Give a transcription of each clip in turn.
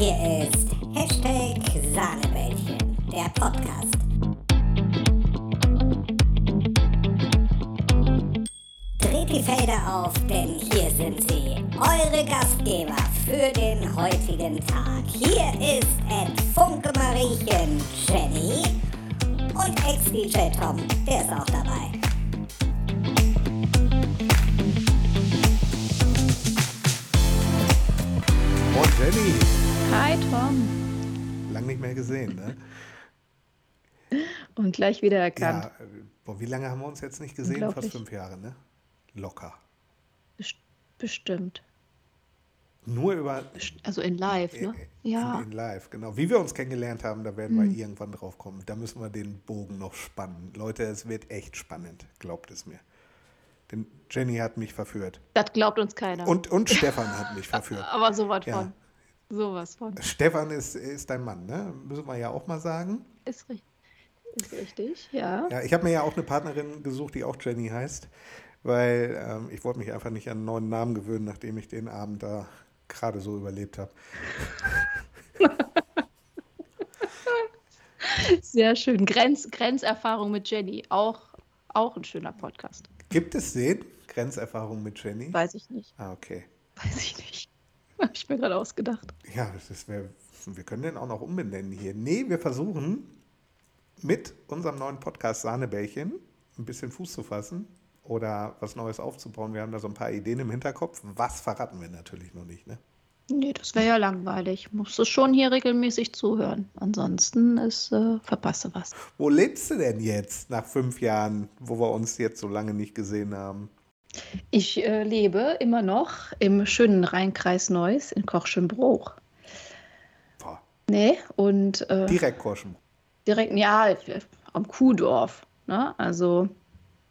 Hier ist Hashtag Sahnebällchen, der Podcast. Dreht die Felder auf, denn hier sind sie, eure Gastgeber für den heutigen Tag. Hier ist Ed Funke Mariechen, Jenny und Ex-DJ Tom, der ist auch dabei. Jenny. Hi Tom. Lang nicht mehr gesehen, ne? Und gleich wieder erkannt. Ja, äh, boah, wie lange haben wir uns jetzt nicht gesehen? Fast fünf Jahre, ne? Locker. Best- Bestimmt. Nur über Also in live, ne? äh, Ja. in live, genau. Wie wir uns kennengelernt haben, da werden Hm. wir irgendwann drauf kommen. Da müssen wir den Bogen noch spannen. Leute, es wird echt spannend, glaubt es mir. Denn Jenny hat mich verführt. Das glaubt uns keiner. Und, und Stefan hat mich verführt. Aber sowas Ja. von. Sowas von. Stefan ist, ist dein Mann, ne? Müssen wir ja auch mal sagen. Ist, ri- ist richtig, ja. Ja, ich habe mir ja auch eine Partnerin gesucht, die auch Jenny heißt, weil ähm, ich wollte mich einfach nicht an einen neuen Namen gewöhnen, nachdem ich den Abend da gerade so überlebt habe. Sehr schön. Grenz, Grenzerfahrung mit Jenny. Auch, auch ein schöner Podcast. Gibt es den? Grenzerfahrung mit Jenny? Weiß ich nicht. Ah, okay. Weiß ich nicht. Habe ich mir gerade ausgedacht. Ja, das wär, wir können den auch noch umbenennen hier. Nee, wir versuchen mit unserem neuen Podcast Sahnebällchen ein bisschen Fuß zu fassen oder was Neues aufzubauen. Wir haben da so ein paar Ideen im Hinterkopf. Was verraten wir natürlich noch nicht, ne? Nee, das wäre ja langweilig. Musst du schon hier regelmäßig zuhören. Ansonsten ist, äh, verpasse was. Wo lebst du denn jetzt nach fünf Jahren, wo wir uns jetzt so lange nicht gesehen haben? Ich äh, lebe immer noch im schönen Rheinkreis Neuss in Kochschenbruch. Boah, Nee, und äh, direkt Koschen. direkt, ja, am Kuhdorf. Ne? Also,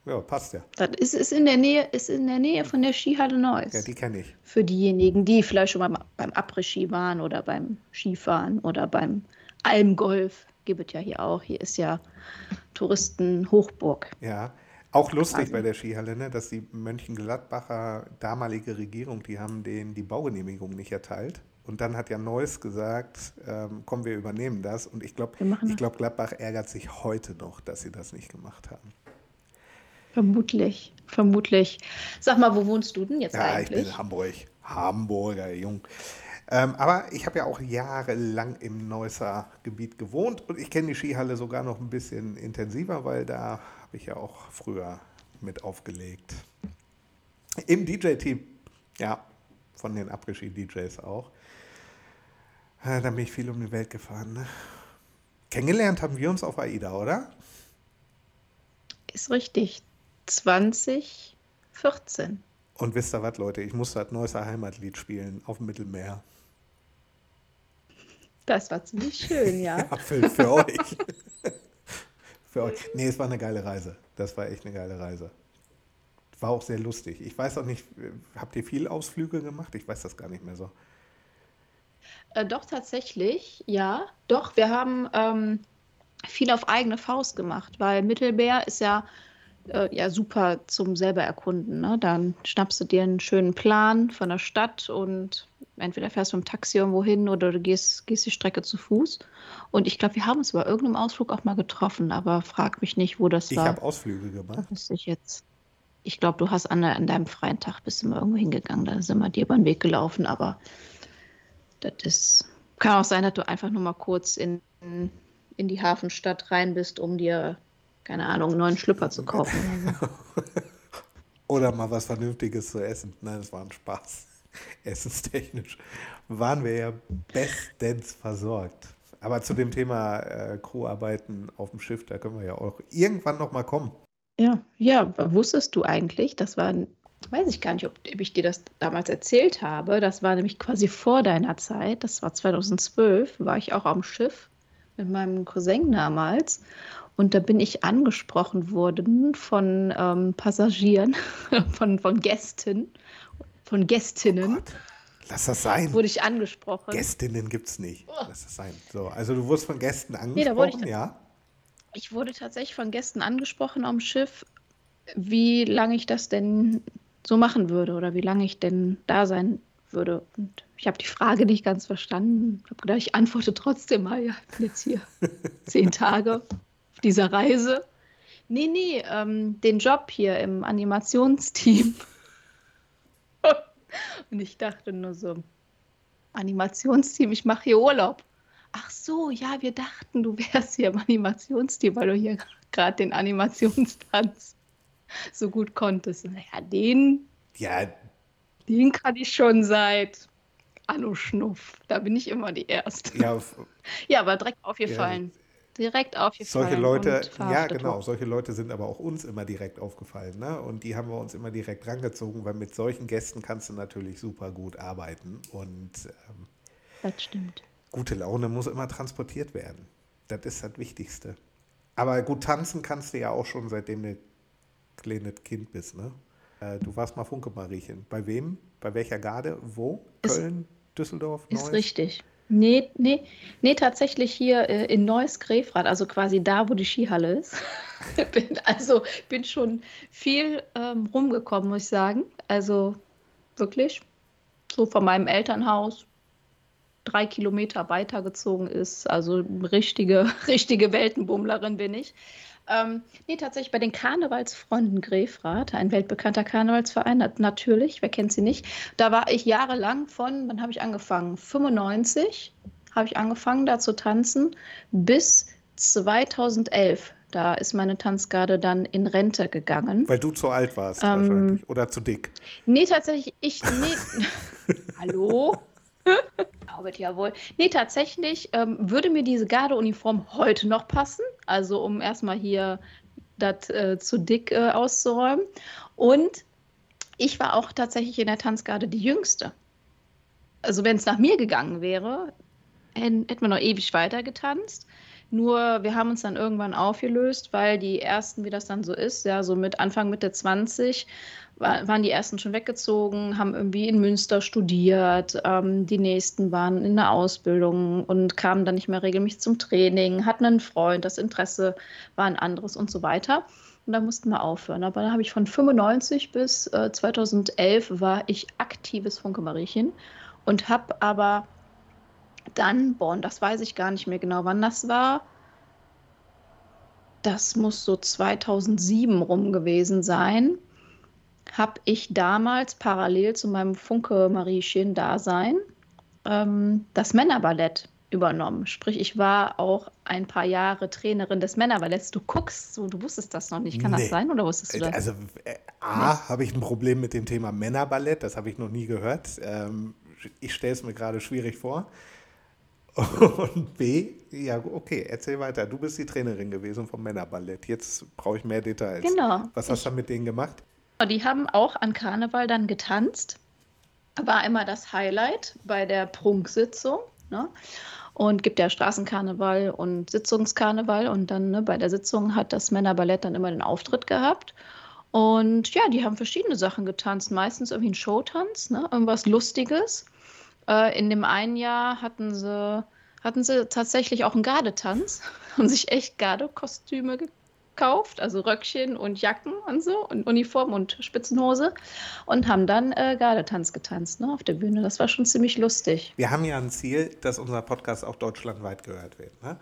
Ja, passt ja. das ist, ist, in der Nähe, ist in der Nähe von der Skihalle Neuss. Ja, die kenne ich. Für diejenigen, die vielleicht schon mal beim Après-Ski waren oder beim Skifahren oder beim Almgolf. Gibt es ja hier auch. Hier ist ja Touristenhochburg. Ja. Auch lustig Also- bei der Skihalle, ne, dass die Mönchengladbacher damalige Regierung, die haben denen die Baugenehmigung nicht erteilt. Und dann hat ja Neuss gesagt, ähm, komm, wir übernehmen das. Und ich glaube, ich glaube, Gladbach ärgert sich heute noch, dass sie das nicht gemacht haben. Vermutlich, vermutlich. Sag mal, wo wohnst du denn jetzt Ja, ich eigentlich? bin Hamburg. Hamburger Jung. Ähm, aber ich habe ja auch jahrelang im Neusser Gebiet gewohnt und ich kenne die Skihalle sogar noch ein bisschen intensiver, weil da habe ich ja auch früher mit aufgelegt. Im DJ-Team, ja, von den Après-Ski-DJs auch. Äh, da bin ich viel um die Welt gefahren. Ne? Kennengelernt haben wir uns auf AIDA, oder? Ist richtig. 2014. Und wisst ihr was, Leute? Ich musste das Neusser Heimatlied spielen auf dem Mittelmeer. Das war ziemlich schön, ja. Ja, für, für euch. für euch. Nee, es war eine geile Reise. Das war echt eine geile Reise. War auch sehr lustig. Ich weiß auch nicht, habt ihr viel Ausflüge gemacht? Ich weiß das gar nicht mehr so. Äh, doch, tatsächlich, ja. Doch, wir haben ähm, viel auf eigene Faust gemacht, weil Mittelmeer ist ja, äh, ja super zum selber erkunden. Ne? Dann schnappst du dir einen schönen Plan von der Stadt und entweder fährst du mit dem Taxi irgendwo hin oder du gehst, gehst die Strecke zu Fuß. Und ich glaube, wir haben uns bei irgendeinem Ausflug auch mal getroffen, aber frag mich nicht, wo das Ich war. habe Ausflüge gemacht. Das ich jetzt. Ich glaube, du hast an, an deinem freien Tag bist mal irgendwo hingegangen, da sind wir dir über den Weg gelaufen, aber das ist. Kann auch sein, dass du einfach nur mal kurz in, in die Hafenstadt rein bist, um dir, keine Ahnung, einen neuen Schlüpper zu kaufen. oder mal was Vernünftiges zu essen. Nein, das war ein Spaß. Essenstechnisch waren wir ja bestens versorgt. Aber zu dem Thema äh, Crewarbeiten auf dem Schiff, da können wir ja auch irgendwann noch mal kommen. Ja, ja, wusstest du eigentlich, das war, weiß ich gar nicht, ob, ob ich dir das damals erzählt habe, das war nämlich quasi vor deiner Zeit, das war 2012, war ich auch am Schiff mit meinem Cousin damals und da bin ich angesprochen worden von ähm, Passagieren, von, von Gästen, von Gästinnen, Gott, lass das sein. wurde ich angesprochen. Gästinnen gibt es nicht. Lass das sein. So, also du wurdest von Gästen Nee, da wurde ich angesprochen, ja? Ich wurde tatsächlich von Gästen angesprochen am Schiff, wie lange ich das denn so machen würde oder wie lange ich denn da sein würde. Und ich habe die Frage nicht ganz verstanden. Ich habe gedacht, ich antworte trotzdem mal. Ja, ich bin jetzt hier zehn Tage auf dieser Reise. Nee, nee, ähm, den Job hier im Animationsteam. Und ich dachte nur so, Animationsteam, ich mache hier Urlaub. Ach so, ja, wir dachten, du wärst hier im Animationsteam, weil du hier gerade den Animationstanz so gut konntest. Naja, den, Ja, den kann ich schon seit Anno Schnuff. Da bin ich immer die Erste. ja, Ja, aber direkt aufgefallen. Direkt aufgefallen. solche Leute, ja genau, solche Leute sind aber auch uns immer direkt aufgefallen, ne? Und die haben wir uns immer direkt rangezogen, weil mit solchen Gästen kannst du natürlich super gut arbeiten und ähm, Das stimmt. gute Laune muss immer transportiert werden. Das ist das Wichtigste. Aber gut, tanzen kannst du ja auch schon, seitdem du kleines Kind bist, ne? Äh, Du warst mal Funke Mariechen. Bei wem? Bei welcher Garde? Wo? Ist- Köln? Düsseldorf? Ist Neuss? richtig. Nee, nee, nee, tatsächlich hier äh, in Neuss-Grefrath, also quasi da, wo die Skihalle ist. bin, also bin schon viel ähm, rumgekommen, muss ich sagen. Also wirklich, so von meinem Elternhaus drei Kilometer weitergezogen ist. Also richtige, richtige Weltenbummlerin bin ich. Ähm, nee, tatsächlich bei den Karnevalsfreunden Grefrath, ein weltbekannter Karnevalsverein, nat- natürlich, wer kennt sie nicht. Da war ich jahrelang von, wann habe ich angefangen? 95 habe ich angefangen, da zu tanzen, bis 2011. Da ist meine Tanzgarde dann in Rente gegangen. Weil du zu alt warst Ähm, wahrscheinlich. Oder zu dick. Nee, tatsächlich, ich, nee. Hallo? Glaube ja wohl. Nee, tatsächlich ähm, würde mir diese Gardeuniform heute noch passen. Also, um erstmal hier das äh, zu dick äh, auszuräumen. Und ich war auch tatsächlich in der Tanzgarde die Jüngste. Also, wenn es nach mir gegangen wäre, hätten wir noch ewig weiter getanzt. Nur wir haben uns dann irgendwann aufgelöst, weil die ersten, wie das dann so ist, ja, so mit Anfang, Mitte 20, war, waren die ersten schon weggezogen, haben irgendwie in Münster studiert, ähm, die nächsten waren in der Ausbildung und kamen dann nicht mehr regelmäßig zum Training, hatten einen Freund, das Interesse war ein anderes und so weiter. Und da mussten wir aufhören. Aber da habe ich von 95 bis äh, 2011 war ich aktives Funke Mariechen und habe aber dann, und das weiß ich gar nicht mehr genau, wann das war. Das muss so 2007 rum gewesen sein. Habe ich damals parallel zu meinem Funke Mariechen Dasein ähm, das Männerballett übernommen. Sprich, ich war auch ein paar Jahre Trainerin des Männerballetts. Du guckst so, du wusstest das noch nicht. Kann Nee. das sein oder wusstest du das? Also, äh, A, habe ich ein Problem mit dem Thema Männerballett, das habe ich noch nie gehört. Ähm, ich stelle es mir gerade schwierig vor. Und B, ja, okay, erzähl weiter. Du bist die Trainerin gewesen vom Männerballett. Jetzt brauche ich mehr Details. Genau. Was hast du mit denen gemacht? Die haben auch an Karneval dann getanzt. War immer das Highlight bei der Prunksitzung. Ne? Und gibt ja Straßenkarneval und Sitzungskarneval. Und dann ne, bei der Sitzung hat das Männerballett dann immer den Auftritt gehabt. Und ja, die haben verschiedene Sachen getanzt. Meistens irgendwie einen Showtanz, ne? irgendwas Lustiges. Äh, in dem einen Jahr hatten sie, hatten sie tatsächlich auch einen Gardetanz. Haben sich echt Gardekostüme gekauft, also Röckchen und Jacken und so und Uniform und Spitzenhose und haben dann äh, Gardetanz getanzt ne, auf der Bühne. Das war schon ziemlich lustig. Wir haben ja ein Ziel, dass unser Podcast auch deutschlandweit gehört wird. Ne?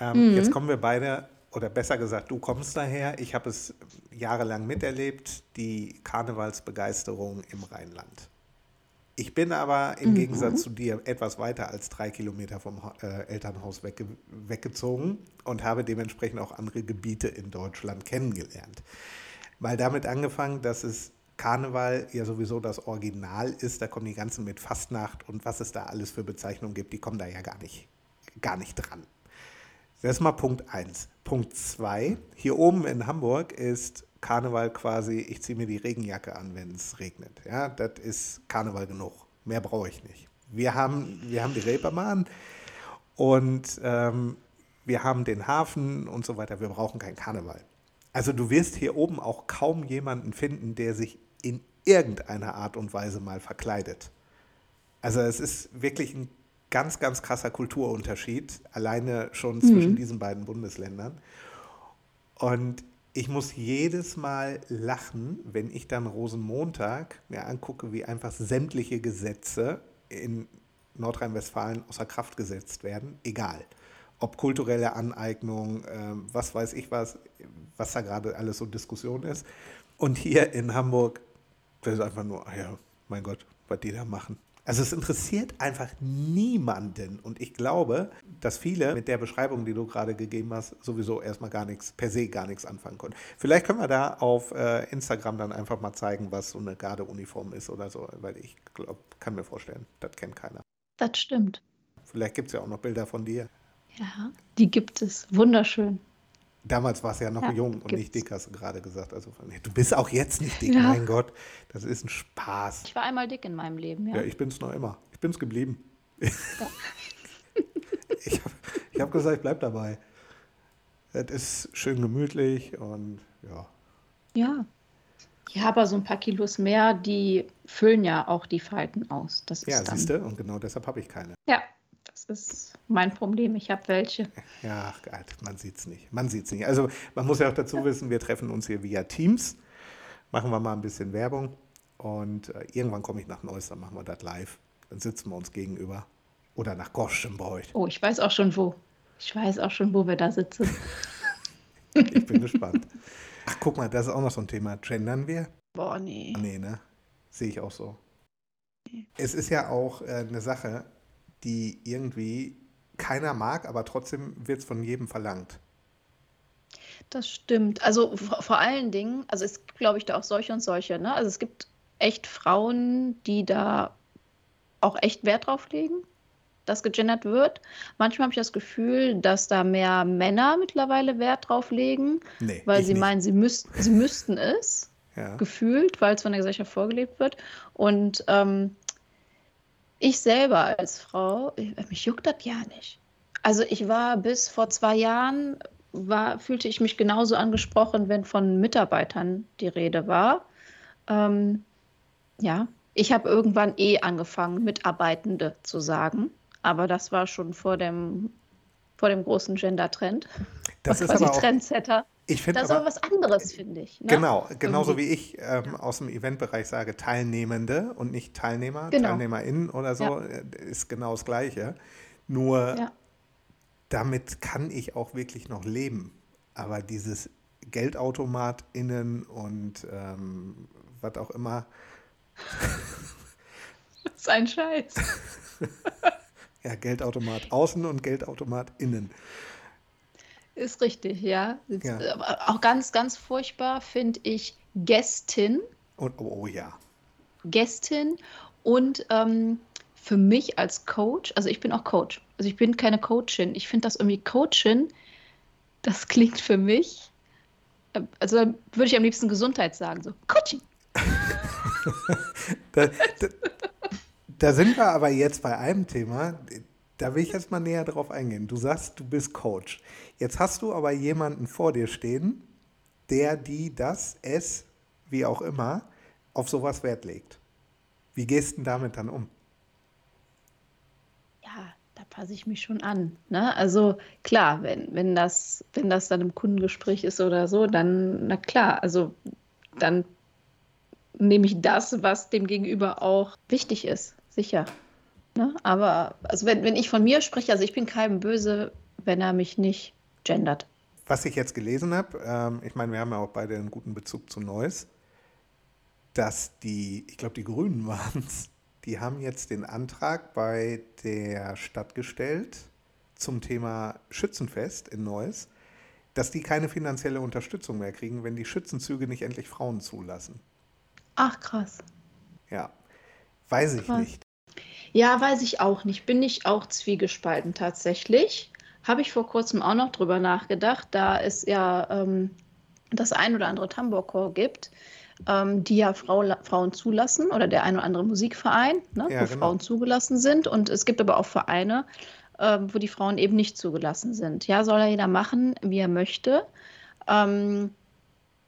Mhm. Ähm, Jetzt kommen wir beide, oder besser gesagt, du kommst daher. Ich habe es jahrelang miterlebt, die Karnevalsbegeisterung im Rheinland. Ich bin aber im Mhm. Gegensatz zu dir etwas weiter als drei Kilometer vom äh, Elternhaus wegge weggezogen und habe dementsprechend auch andere Gebiete in Deutschland kennengelernt. Mal damit angefangen, dass es Karneval ja sowieso das Original ist. Da kommen die ganzen mit Fastnacht und was es da alles für Bezeichnungen gibt, die kommen da ja gar nicht, gar nicht dran. Das ist mal Punkt 1. Punkt 2. Hier oben in Hamburg ist Karneval quasi, ich ziehe mir die Regenjacke an, wenn es regnet. Ja, das ist Karneval genug. Mehr brauche ich nicht. Wir haben, wir haben die Reeperbahn und ähm, wir haben den Hafen und so weiter. Wir brauchen keinen Karneval. Also du wirst hier oben auch kaum jemanden finden, der sich in irgendeiner Art und Weise mal verkleidet. Also es ist wirklich ein ganz, ganz krasser Kulturunterschied, alleine schon zwischen diesen beiden Bundesländern. Und ich muss jedes Mal lachen, wenn ich dann Rosenmontag mir angucke, wie einfach sämtliche Gesetze in Nordrhein-Westfalen außer Kraft gesetzt werden, egal. Ob kulturelle Aneignung, äh, was weiß ich was, was da gerade alles so Diskussion ist. Und hier in Hamburg, das ist einfach nur, ja, mein Gott, was die da machen. Also es interessiert einfach niemanden. Und ich glaube, dass viele mit der Beschreibung, die du gerade gegeben hast, sowieso erstmal gar nichts, per se gar nichts anfangen können. Vielleicht können wir da auf äh, Instagram dann einfach mal zeigen, was so eine Gardeuniform ist oder so, weil ich glaube, kann mir vorstellen, das kennt keiner. Das stimmt. Vielleicht gibt es ja auch noch Bilder von dir. Ja, die gibt es. Wunderschön. Damals war es ja noch Ja, jung und gibt's. nicht dick, hast du gerade gesagt. Also, du bist auch jetzt nicht dick, Ja. mein Gott. Das ist ein Spaß. Ich war einmal dick in meinem Leben, ja. Ja, ich bin es noch immer. Ich bin es geblieben. ich habe hab gesagt, ich bleib dabei. Es ist schön gemütlich und ja. Ja. Ja, aber so ein paar Kilos mehr, die füllen ja auch die Falten aus. Das ist Ja, siehst du, und genau deshalb habe ich keine. Ja, das ist mein Problem. Ich habe welche. Ja, ach, Gott, man sieht es nicht. Man sieht es nicht. Also man muss ja auch dazu wissen, wir treffen uns hier via Teams. Machen wir mal ein bisschen Werbung. Und äh, irgendwann komme ich nach Neuss, dann machen wir das live. Dann sitzen wir uns gegenüber. Oder nach Goschenbräuch. Oh, ich weiß auch schon wo. Ich weiß auch schon, wo wir da sitzen. Ich bin gespannt. Ach, guck mal, das ist auch noch so ein Thema. Gendern wir? Boah, nee. Nee, ne? Sehe ich auch so. Es ist ja auch äh, eine Sache, die irgendwie keiner mag, aber trotzdem wird es von jedem verlangt. Das stimmt. Also vor, vor allen Dingen, also es gibt, glaube ich, da auch solche und solche. Ne? Also es gibt echt Frauen, die da auch echt Wert drauf legen, dass gegendert wird. Manchmal habe ich das Gefühl, dass da mehr Männer mittlerweile Wert drauf legen, Nee, weil sie nicht. meinen, sie, müsst, sie müssten es, Ja. gefühlt, weil es von der Gesellschaft vorgelebt wird. Und ähm, ich selber als Frau, ich- mich juckt das ja nicht. Also ich war bis vor zwei Jahren, war, fühlte ich mich genauso angesprochen, wenn von Mitarbeitern die Rede war. Ähm, ja, ich habe irgendwann eh angefangen, Mitarbeitende zu sagen. Aber das war schon vor dem, vor dem großen Gender-Trend. Das ist aber auch, Trendsetter. Ich finde Das ist aber was anderes, finde ich. Ne? genau, genauso Irgendwie. wie ich ähm, aus dem Eventbereich sage, Teilnehmende und nicht Teilnehmer, Genau. TeilnehmerInnen oder so, Ja. äh, ist genau das Gleiche. Nur Ja. damit kann ich auch wirklich noch leben. Aber dieses GeldautomatInnen und ähm, was auch immer, Das ist ein Scheiß. ja, Geldautomat außen und Geldautomat innen. Ist richtig, ja. Ja. Aber auch ganz, ganz furchtbar finde ich Gästin. Und oh, oh ja. Gästin und ähm, für mich als Coach, also ich bin auch Coach, also ich bin keine Coachin. Ich finde das irgendwie Coachin, das klingt für mich, äh, also würde ich am liebsten Gesundheit sagen, so Coaching. Da, da, da sind wir aber jetzt bei einem Thema, da will ich jetzt mal näher drauf eingehen. Du sagst, du bist Coach. Jetzt hast du aber jemanden vor dir stehen, der, die, das, es, wie auch immer, auf sowas Wert legt. Wie gehst du damit dann um? Ja, da passe ich mich schon an. Ne? Also klar, wenn, wenn, das, wenn das dann im Kundengespräch ist oder so, dann, na klar, also dann nehme ich das, was dem Gegenüber auch wichtig ist, sicher. Ne? Aber also wenn, wenn ich von mir spreche, also ich bin keinem böse, wenn er mich nicht gendert. Was ich jetzt gelesen habe, ähm, ich meine, wir haben ja auch beide einen guten Bezug zu Neuss, dass die, ich glaube, die Grünen waren es, die haben jetzt den Antrag bei der Stadt gestellt zum Thema Schützenfest in Neuss, dass die keine finanzielle Unterstützung mehr kriegen, wenn die Schützenzüge nicht endlich Frauen zulassen. Ach krass. Ja, weiß ich Krass. nicht. Ja, weiß ich auch nicht. Bin ich auch zwiegespalten tatsächlich. Habe ich vor kurzem auch noch drüber nachgedacht, da es ja ähm, das ein oder andere Tambourchor gibt, ähm, die ja Frau, Frauen zulassen oder der ein oder andere Musikverein, ne, Ja, wo genau. Frauen zugelassen sind. Und es gibt aber auch Vereine, ähm, wo die Frauen eben nicht zugelassen sind. Ja, soll ja jeder machen, wie er möchte. Ähm,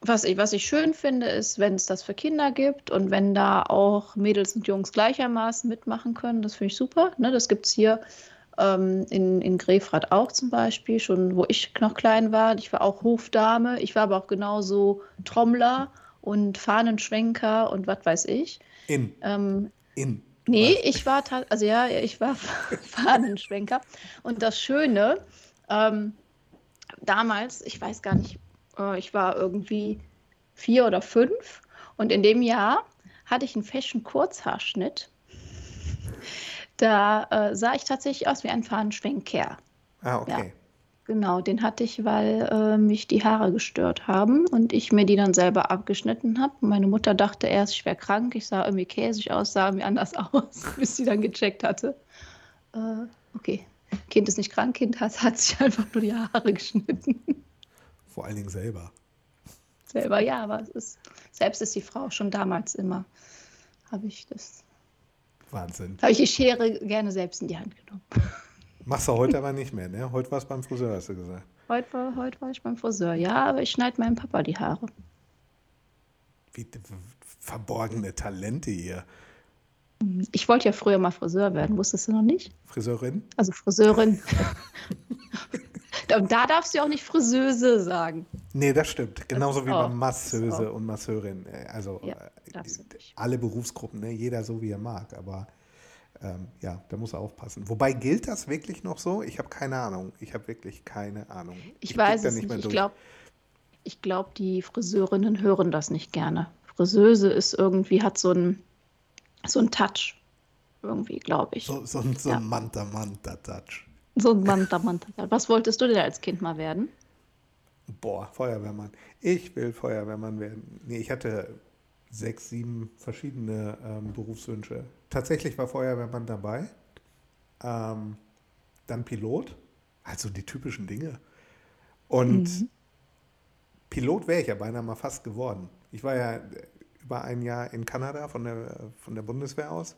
was ich, was ich schön finde, ist, wenn es das für Kinder gibt und wenn da auch Mädels und Jungs gleichermaßen mitmachen können. Das finde ich super. Ne? Das gibt es hier Ähm, in, in Grefrath auch zum Beispiel, schon wo ich noch klein war. Ich war auch Hofdame. Ich war aber auch genauso Trommler und Fahnenschwenker und was weiß ich. In. Ähm, In. Nee, warst- ich war also ja, ich war Fahnenschwenker. Und das Schöne, ähm, damals, ich weiß gar nicht, äh, ich war irgendwie vier oder fünf und in dem Jahr hatte ich einen Fashion Kurzhaarschnitt. Da äh, sah ich tatsächlich aus wie ein Fahnenschwenker. Ah, okay. Genau, den hatte ich, weil äh, mich die Haare gestört haben und ich mir die dann selber abgeschnitten habe. Meine Mutter dachte erst, ich wäre krank. Ich sah irgendwie käsig aus, sah irgendwie anders aus, bis sie dann gecheckt hatte. Äh, okay, Kind ist nicht krank, Kind hat, hat sich einfach nur die Haare geschnitten. Vor allen Dingen selber. selber, ja, aber es ist, selbst ist die Frau schon damals immer, habe ich das, Wahnsinn. habe ich die Schere gerne selbst in die Hand genommen. Machst du heute aber nicht mehr, ne? Heute war es beim Friseur, hast du gesagt. Heute war, heute war ich beim Friseur, ja, aber ich schneide meinem Papa die Haare. Wie verborgene Talente hier. Ich wollte ja früher mal Friseur werden, wusstest du noch nicht? Friseurin? Also Friseurin. Und da darfst du auch nicht Friseuse sagen. Nee, das stimmt. Genauso wie auch- beim Masseuse das und Masseurin. Äh, Also Ja, äh, nicht. alle Berufsgruppen, ne? jeder so wie er mag. Aber ähm, ja, da muss er aufpassen. Wobei gilt das wirklich noch so? Ich habe keine Ahnung. Ich habe wirklich keine Ahnung. Ich, blick weiß es nicht. mehr Ich glaube, ich glaub, die Friseurinnen hören das nicht gerne. Friseuse ist irgendwie, hat so einen so einen Touch. Irgendwie, glaube ich. So, so, ein- so Ja. ein Manta-Manta-Touch. So ein Manta, Manta. Was wolltest du denn als Kind mal werden? Boah, Feuerwehrmann. Ich will Feuerwehrmann werden. Nee, ich hatte sechs, sieben verschiedene ähm, Berufswünsche. Tatsächlich war Feuerwehrmann dabei. Ähm, dann Pilot. Also die typischen Dinge. Und Pilot wäre ich ja beinahe mal fast geworden. Ich war ja über ein Jahr in Kanada von der, von der Bundeswehr aus.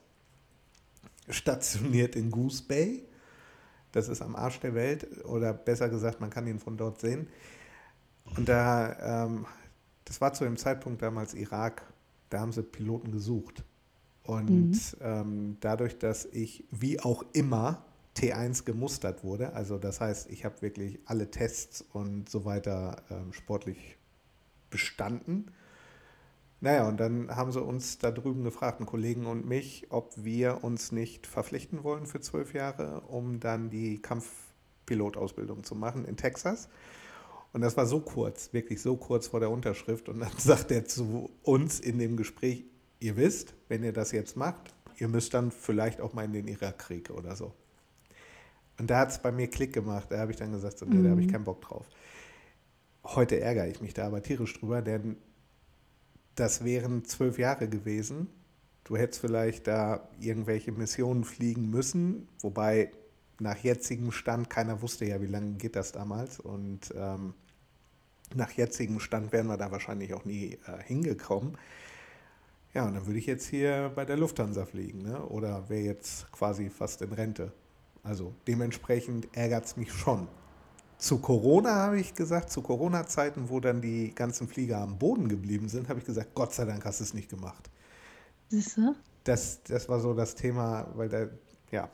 Stationiert in Goose Bay. Das ist am Arsch der Welt. Oder besser gesagt, man kann ihn von dort sehen. Und da, ähm, das war zu dem Zeitpunkt damals Irak, da haben sie Piloten gesucht. Und ähm, dadurch, dass ich wie auch immer T1 gemustert wurde, also das heißt, ich habe wirklich alle Tests und so weiter ähm, sportlich bestanden. Naja, und dann haben sie uns da drüben gefragt, einen Kollegen und mich, ob wir uns nicht verpflichten wollen für zwölf Jahre, um dann die Kampfpilotausbildung zu machen in Texas. Und das war so kurz, wirklich so kurz vor der Unterschrift. Und dann sagt er zu uns in dem Gespräch, ihr wisst, wenn ihr das jetzt macht, ihr müsst dann vielleicht auch mal in den Irakkrieg oder so. Und da hat es bei mir Klick gemacht. Da habe ich dann gesagt, so, nee, da habe ich keinen Bock drauf. Heute ärgere ich mich da aber tierisch drüber, denn das wären zwölf Jahre gewesen. Du hättest vielleicht da irgendwelche Missionen fliegen müssen, wobei nach jetzigem Stand, keiner wusste ja, wie lange geht das damals. Und ähm, nach jetzigem Stand wären wir da wahrscheinlich auch nie äh, hingekommen. Ja, und dann würde ich jetzt hier bei der Lufthansa fliegen, ne? oder wäre jetzt quasi fast in Rente. Also dementsprechend ärgert es mich schon. Zu Corona habe ich gesagt, zu Corona-Zeiten, wo dann die ganzen Flieger am Boden geblieben sind, habe ich gesagt, Gott sei Dank hast du es nicht gemacht. Siehst du? Das, das war so das Thema, weil da, ja,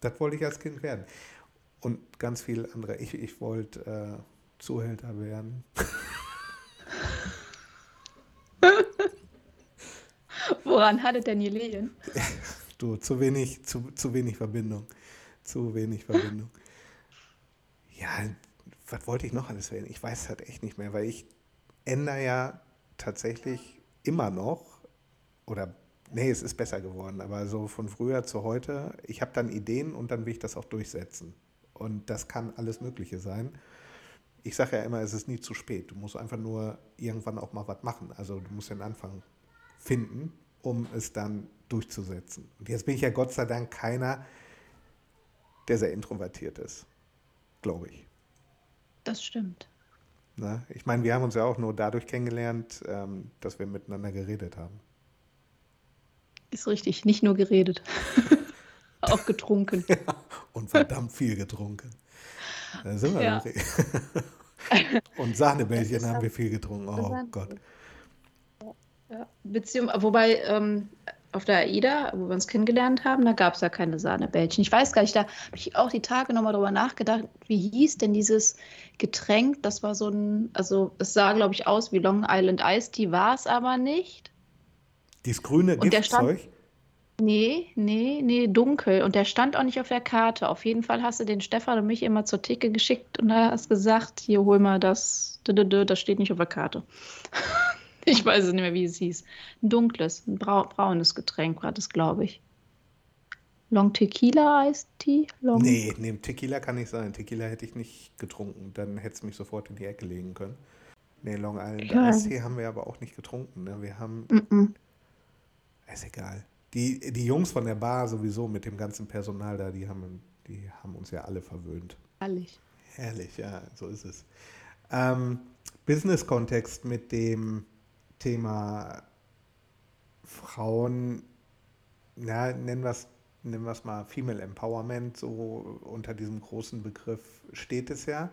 das wollte ich als Kind werden. Und ganz viel andere. Ich, ich wollte äh, Zuhälter werden. Woran hattet denn gelegen? Du, zu wenig, zu, zu wenig Verbindung. Zu wenig Verbindung. Ja, was wollte ich noch alles werden? Ich weiß halt echt nicht mehr, weil ich ändere ja tatsächlich immer noch, oder nee, es ist besser geworden, aber so von früher zu heute, ich habe dann Ideen und dann will ich das auch durchsetzen. Und das kann alles Mögliche sein. Ich sage ja immer, es ist nie zu spät. Du musst einfach nur irgendwann auch mal was machen. Also du musst den Anfang finden, um es dann durchzusetzen. Und jetzt bin ich ja Gott sei Dank keiner, der sehr introvertiert ist, glaube ich. Das stimmt. Ne? Ich meine, wir haben uns ja auch nur dadurch kennengelernt, ähm, dass wir miteinander geredet haben. Ist richtig, nicht nur geredet. auch getrunken. Und verdammt viel getrunken. Da sind wir Ja. Und Sahnebällchen haben wir viel getrunken. Oh Gott. Ja, Beziehung, wobei, ähm, auf der AIDA, wo wir uns kennengelernt haben, da gab es ja keine Sahnebällchen. Ich weiß gar nicht, da habe ich auch die Tage nochmal drüber nachgedacht, wie hieß denn dieses Getränk? Das war so ein, also es sah, glaube ich, aus wie Long Island Ice Tea, war es aber nicht. Dieses grüne Und Giftzeug? Nee, nee, nee, dunkel. Und der stand auch nicht auf der Karte. Auf jeden Fall hast du den Stefan und mich immer zur Theke geschickt und da hast gesagt, hier hol mal das, das steht nicht auf der Karte. Ich weiß es nicht mehr, wie es hieß. Ein dunkles, ein brau braunes Getränk war das, glaube ich. Long Tequila Tea? Long Nee, nee, Tequila kann nicht sein. Tequila hätte ich nicht getrunken. Dann hätte es mich sofort in die Ecke legen können. Nee, Long Island Ja. Ice Tea haben wir aber auch nicht getrunken. Ne? Wir haben, Mm-mm. ist egal. Die, die Jungs von der Bar sowieso mit dem ganzen Personal da, die haben, die haben uns ja alle verwöhnt. Herrlich. Herrlich, ja, so ist es. Ähm, Business-Kontext mit dem Thema Frauen, na, nennen wir es nennen wir's mal Female Empowerment, so unter diesem großen Begriff steht es ja.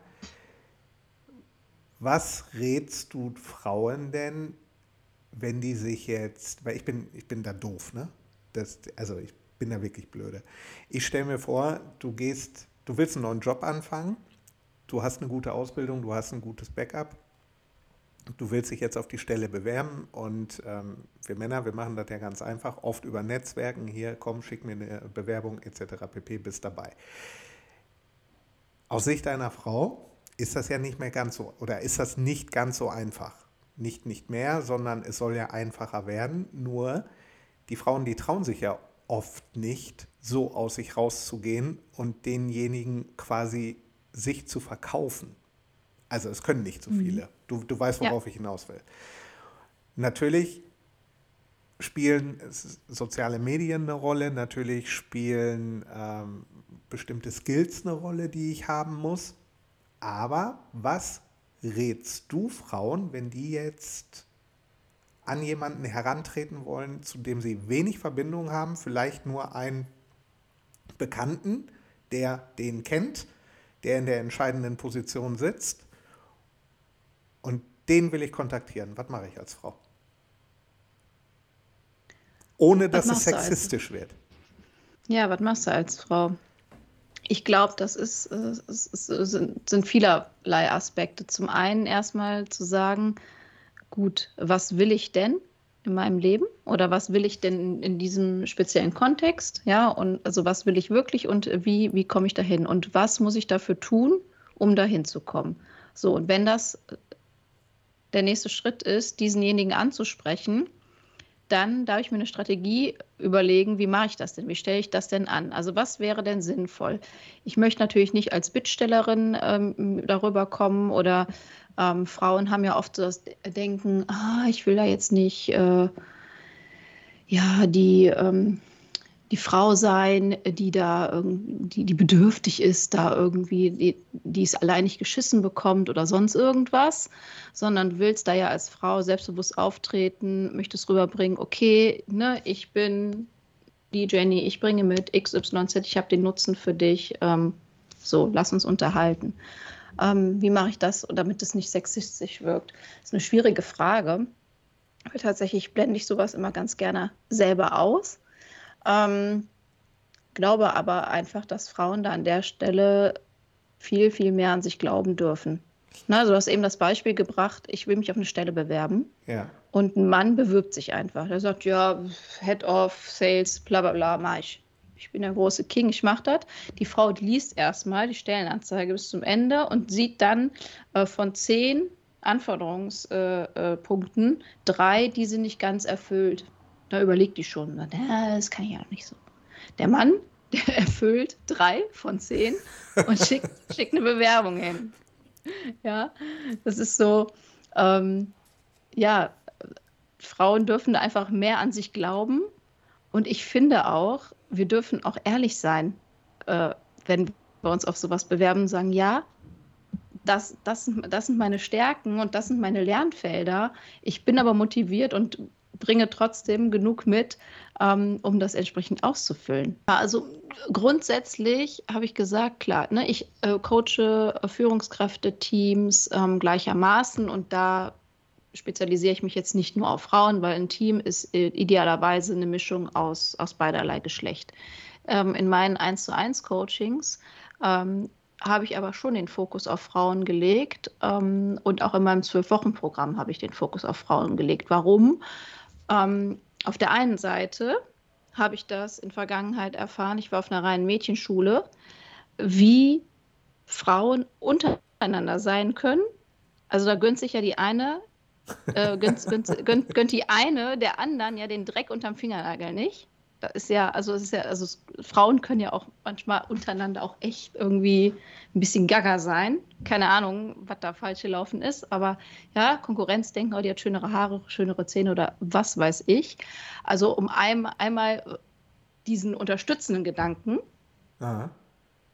Was rätst du Frauen denn, wenn die sich jetzt, weil ich bin, ich bin da doof, ne? Das, also ich bin da wirklich blöde. Ich stelle mir vor, du gehst, du willst einen neuen Job anfangen, du hast eine gute Ausbildung, du hast ein gutes Backup, du willst dich jetzt auf die Stelle bewerben und ähm, wir Männer, wir machen das ja ganz einfach, oft über Netzwerken, hier, komm, schick mir eine Bewerbung etc. pp, bist dabei. Aus Sicht einer Frau ist das ja nicht mehr ganz so, oder ist das nicht ganz so einfach. Nicht nicht mehr, sondern es soll ja einfacher werden. Nur die Frauen, die trauen sich ja oft nicht, so aus sich rauszugehen und denjenigen quasi sich zu verkaufen. Also es können nicht so viele. Du, du weißt, Ja. worauf ich hinaus will. Natürlich spielen soziale Medien eine Rolle, natürlich spielen ähm, bestimmte Skills eine Rolle, die ich haben muss. Aber was rätst du Frauen, wenn die jetzt an jemanden herantreten wollen, zu dem sie wenig Verbindung haben, vielleicht nur einen Bekannten, der den kennt, der in der entscheidenden Position sitzt und den will ich kontaktieren. Was mache ich als Frau? Ohne dass es sexistisch wird. Ja, was machst du als Frau? Ich glaube, das ist, äh, es, es, es sind, sind vielerlei Aspekte. Zum einen erstmal zu sagen, gut, was will ich denn in meinem Leben oder was will ich denn in diesem speziellen Kontext? Ja, und also was will ich wirklich und wie, wie komme ich dahin und was muss ich dafür tun, um dahin zu kommen? So, und wenn das der nächste Schritt ist, diesenjenigen anzusprechen, dann darf ich mir eine Strategie überlegen, wie mache ich das denn? Wie stelle ich das denn an? Also was wäre denn sinnvoll? Ich möchte natürlich nicht als Bittstellerin ähm, darüber kommen oder ähm, Frauen haben ja oft so das Denken, ah, ich will da jetzt nicht äh, ja, die, ähm, die Frau sein, die da die, die bedürftig ist, da irgendwie, die, die es allein nicht geschissen bekommt oder sonst irgendwas, sondern willst da ja als Frau selbstbewusst auftreten, möchtest rüberbringen, okay, ne, ich bin die Jenny, ich bringe mit XYZ, ich habe den Nutzen für dich, ähm, so, lass uns unterhalten. Ähm, wie mache ich das, damit es nicht sexistisch wirkt? Das ist eine schwierige Frage, weil tatsächlich blende ich sowas immer ganz gerne selber aus. Ähm, glaube aber einfach, dass Frauen da an der Stelle viel, viel mehr an sich glauben dürfen. Na, du hast eben das Beispiel gebracht, ich will mich auf eine Stelle bewerben Ja. und ein Mann bewirbt sich einfach. Der sagt, ja, Head of Sales, bla bla bla, mach ich. Ich bin der große King, ich mach das. Die Frau liest erstmal die Stellenanzeige bis zum Ende und sieht dann äh, von zehn Anforderungspunkten äh, äh, drei, die sie nicht ganz erfüllt. Da überlegt die schon, das kann ich ja nicht so. Der Mann, der erfüllt drei von zehn und schickt, schickt eine Bewerbung hin. Ja, das ist so, ähm, ja, Frauen dürfen da einfach mehr an sich glauben. Und ich finde auch, wir dürfen auch ehrlich sein, äh, wenn wir uns auf sowas bewerben und sagen, ja, das, das, das sind meine Stärken und das sind meine Lernfelder. Ich bin aber motiviert und bringe trotzdem genug mit, ähm, um das entsprechend auszufüllen. Also grundsätzlich habe ich gesagt, klar, ne, ich äh, coache Führungskräfte, Teams ähm, gleichermaßen und da spezialisiere ich mich jetzt nicht nur auf Frauen, weil ein Team ist äh, idealerweise eine Mischung aus, aus beiderlei Geschlecht. Ähm, in meinen 1 zu 1 Coachings ähm, habe ich aber schon den Fokus auf Frauen gelegt ähm, und auch in meinem Zwölf-Wochen-Programm habe ich den Fokus auf Frauen gelegt. Warum? Ähm, auf der einen Seite habe ich das in Vergangenheit erfahren, ich war auf einer reinen Mädchenschule, wie Frauen untereinander sein können. Also da gönnt sich ja die eine, äh, gönnt, gönnt, gönnt, die eine der anderen ja den Dreck unterm Fingernagel nicht da ist ja, also es ist ja, also Frauen können ja auch manchmal untereinander auch echt irgendwie ein bisschen gaga sein. Keine Ahnung, was da falsch gelaufen ist, aber ja, Konkurrenz denken, oh, die hat schönere Haare, schönere Zähne oder was weiß ich. Also um ein, einmal diesen unterstützenden Gedanken